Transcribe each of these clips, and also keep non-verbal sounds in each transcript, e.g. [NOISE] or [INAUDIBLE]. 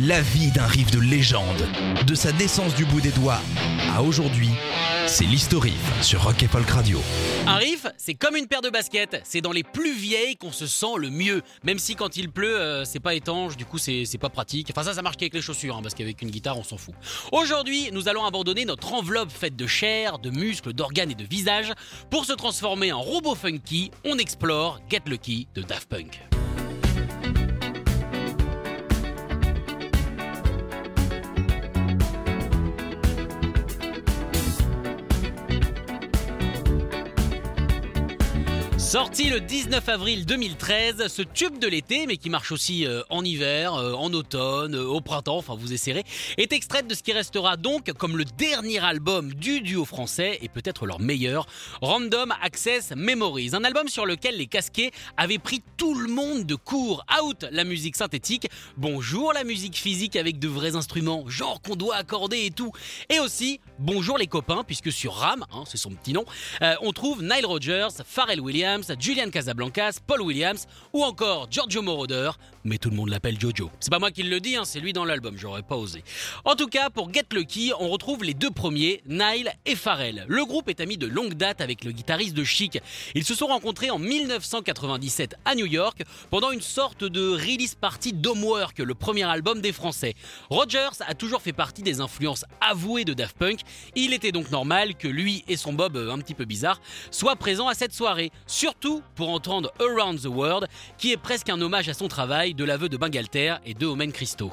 La vie d'un riff de légende, de sa naissance du bout des doigts à aujourd'hui, c'est l'historif sur Rock et Folk Radio. Un riff, c'est comme une paire de baskets. C'est dans les plus vieilles qu'on se sent le mieux. Même si quand il pleut, euh, c'est pas étanche, du coup c'est pas pratique. Enfin ça, ça marche qu'avec les chaussures, hein, parce qu'avec une guitare, on s'en fout. Aujourd'hui, nous allons abandonner notre enveloppe faite de chair, de muscles, d'organes et de visage pour se transformer en robot funky. On explore Get Lucky de Daft Punk. Sorti le 19 avril 2013, ce tube de l'été, mais qui marche aussi euh, en hiver, euh, en automne, euh, au printemps, enfin vous essaierez, est extrait de ce qui restera donc comme le dernier album du duo français et peut-être leur meilleur, Random Access Memories. Un album sur lequel les casquets avaient pris tout le monde de court. Out la musique synthétique, bonjour la musique physique avec de vrais instruments, genre qu'on doit accorder et tout. Et aussi, bonjour les copains, puisque sur RAM, hein, c'est son petit nom, on trouve Nile Rodgers, Pharrell Williams, Julian Casablancas, Paul Williams ou encore Giorgio Moroder, mais tout le monde l'appelle Jojo. C'est pas moi qui le dis, hein, c'est lui dans l'album, j'aurais pas osé. En tout cas, pour Get Lucky, on retrouve les deux premiers, Nile et Pharrell. Le groupe est ami de longue date avec le guitariste de Chic. Ils se sont rencontrés en 1997 à New York pendant une sorte de release party d'Homework, le premier album des Français. Rogers a toujours fait partie des influences avouées de Daft Punk. Il était donc normal que lui et son Bob euh, un petit peu bizarre soient présents à cette soirée. Surtout pour entendre Around the World, qui est presque un hommage à son travail de l'aveu de Bangalter et de Omen Christo.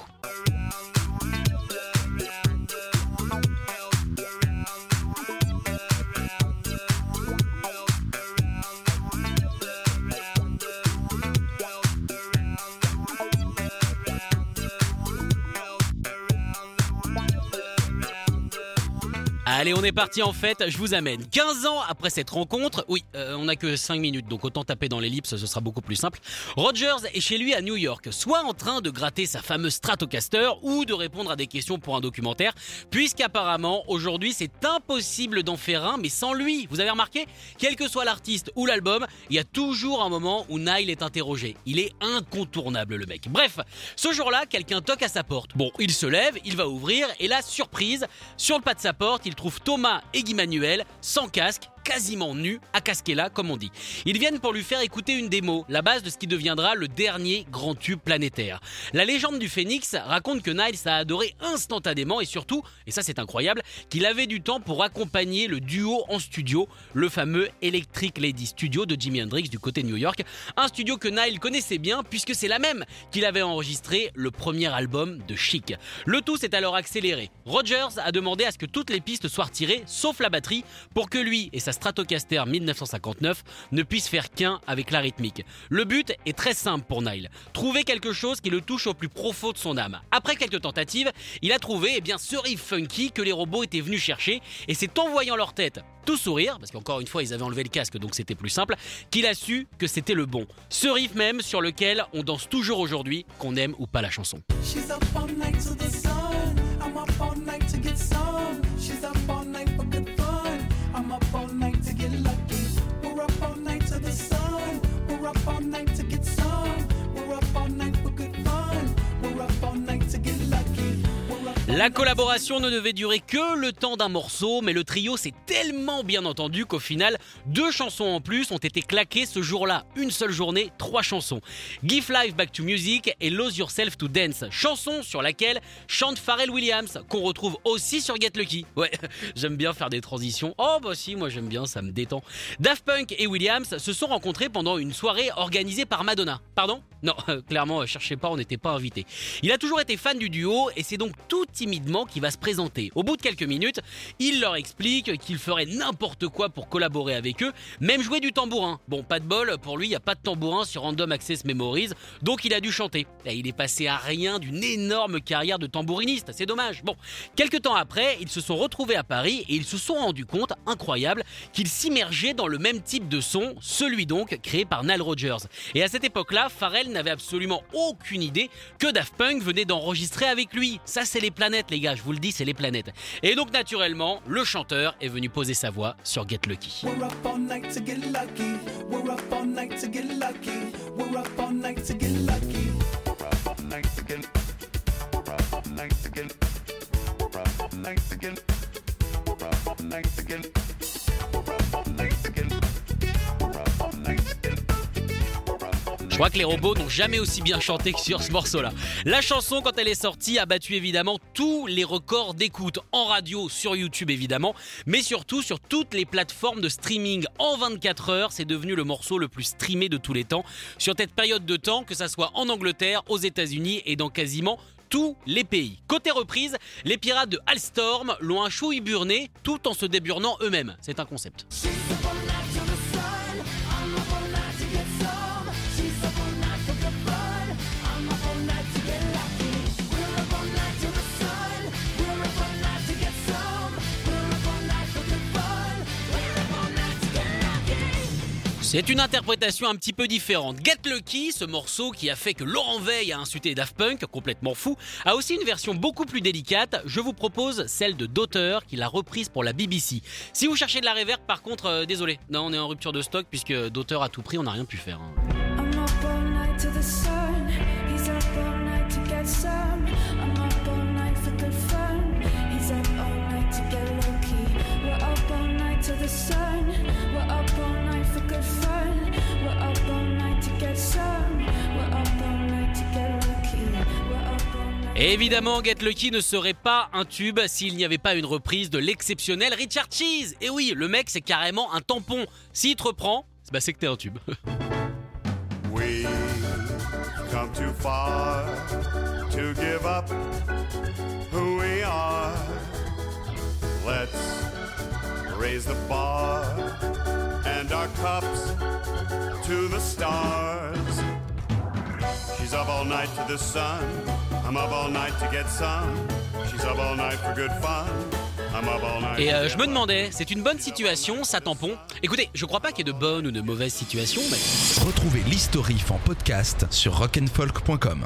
Allez, on est parti en fait, je vous amène 15 ans après cette rencontre. Oui, euh, on n'a que 5 minutes, donc autant taper dans l'ellipse, ce sera beaucoup plus simple. Rogers est chez lui à New York, soit en train de gratter sa fameuse Stratocaster ou de répondre à des questions pour un documentaire, puisqu'apparemment aujourd'hui c'est impossible d'en faire un, mais sans lui. Vous avez remarqué? Quel que soit l'artiste ou l'album, il y a toujours un moment où Nile est interrogé. Il est incontournable le mec. Bref, ce jour-là, quelqu'un toque à sa porte. Bon, il se lève, il va ouvrir, et là, surprise, sur le pas de sa porte, il trouve Thomas et Guy Manuel, sans casque, quasiment nus, à Casquela comme on dit. Ils viennent pour lui faire écouter une démo, la base de ce qui deviendra le dernier grand tube planétaire. La légende du Phénix raconte que Niles a adoré instantanément et surtout, et ça c'est incroyable, qu'il avait du temps pour accompagner le duo en studio, le fameux Electric Lady Studio de Jimi Hendrix du côté de New York, un studio que Nile connaissait bien puisque c'est la même qu'il avait enregistré le premier album de Chic. Le tout s'est alors accéléré. Rogers a demandé à ce que toutes les pistes soient retirées, sauf la batterie, pour que lui et sa Stratocaster 1959 ne puissent faire qu'un avec la rythmique. Le but est très simple pour Nile, trouver quelque chose qui le touche au plus profond de son âme. Après quelques tentatives, il a trouvé eh bien, ce riff funky que les robots étaient venus chercher et c'est en voyant leur tête tout sourire, parce qu'encore une fois ils avaient enlevé le casque donc c'était plus simple, qu'il a su que c'était le bon. Ce riff même sur lequel on danse toujours aujourd'hui, qu'on aime ou pas la chanson. La collaboration ne devait durer que le temps d'un morceau, mais le trio s'est tellement bien entendu qu'au final, deux chansons en plus ont été claquées ce jour-là. Une seule journée, trois chansons. Give Life Back to Music et Lose Yourself to Dance, chanson sur laquelle chante Pharrell Williams, qu'on retrouve aussi sur Get Lucky. Ouais, [LAUGHS] j'aime bien faire des transitions. Oh bah si, moi j'aime bien, ça me détend. Daft Punk et Williams se sont rencontrés pendant une soirée organisée par Madonna. Pardon? Non, [LAUGHS] clairement, cherchez pas, on n'était pas invités. Il a toujours été fan du duo et s'est donc tout timidement qu'il va se présenter. Au bout de quelques minutes, il leur explique qu'il ferait n'importe quoi pour collaborer avec eux, même jouer du tambourin. Bon, pas de bol, pour lui, il n'y a pas de tambourin sur Random Access Memories, donc il a dû chanter. Il est passé à rien d'une énorme carrière de tambouriniste, c'est dommage. Bon, quelques temps après, ils se sont retrouvés à Paris et ils se sont rendus compte, incroyable, qu'ils s'immergeaient dans le même type de son, celui donc créé par Nile Rodgers. Et à cette époque-là, Pharrell n'avait absolument aucune idée que Daft Punk venait d'enregistrer avec lui. Ça, c'est les planètes, les gars, je vous le dis, c'est les planètes. Et donc, naturellement, le chanteur est venu poser sa voix sur Get Lucky. We're up all night to get crois que les robots n'ont jamais aussi bien chanté que sur ce morceau-là. La chanson, quand elle est sortie, a battu évidemment tous les records d'écoute en radio, sur YouTube évidemment, mais surtout sur toutes les plateformes de streaming. En 24 heures, c'est devenu le morceau le plus streamé de tous les temps. Sur cette période de temps, que ça soit en Angleterre, aux États-Unis et dans quasiment tous les pays. Côté reprise, les pirates de Alstorm l'ont un chouille burné tout en se déburnant eux-mêmes. C'est un concept. C'est une interprétation un petit peu différente. Get Lucky, ce morceau qui a fait que Laurent Veil a insulté Daft Punk, complètement fou, a aussi une version beaucoup plus délicate. Je vous propose celle de Daughter, qu'il a reprise pour la BBC. Si vous cherchez de la reverb, par contre, euh, désolé, non, on est en rupture de stock puisque Daughter à tout prix, on n'a rien pu faire. hein. The sun. We're up all night for good fun. We're up all night to get some. We're up all night to get lucky. We're up all night. Et évidemment, Get Lucky ne serait pas un tube s'il n'y avait pas une reprise de l'exceptionnel Richard Cheese. Et oui, le mec, c'est carrément un tampon. S'il te reprend, bah c'est que t'es un tube. [LAUGHS] We've come too far to give up who we are. Let's raise the bar and our cups to the stars. She's up all night to the sun. I'm up all night to get some. She's up all night for good fun. I'm up all night. Et euh, je me demandais, c'est une bonne situation, ça tampon? Écoutez, je crois pas qu'il y ait de bonnes ou de mauvaises situations, mais Retrouvez l'historif en podcast sur rock'n'folk.com.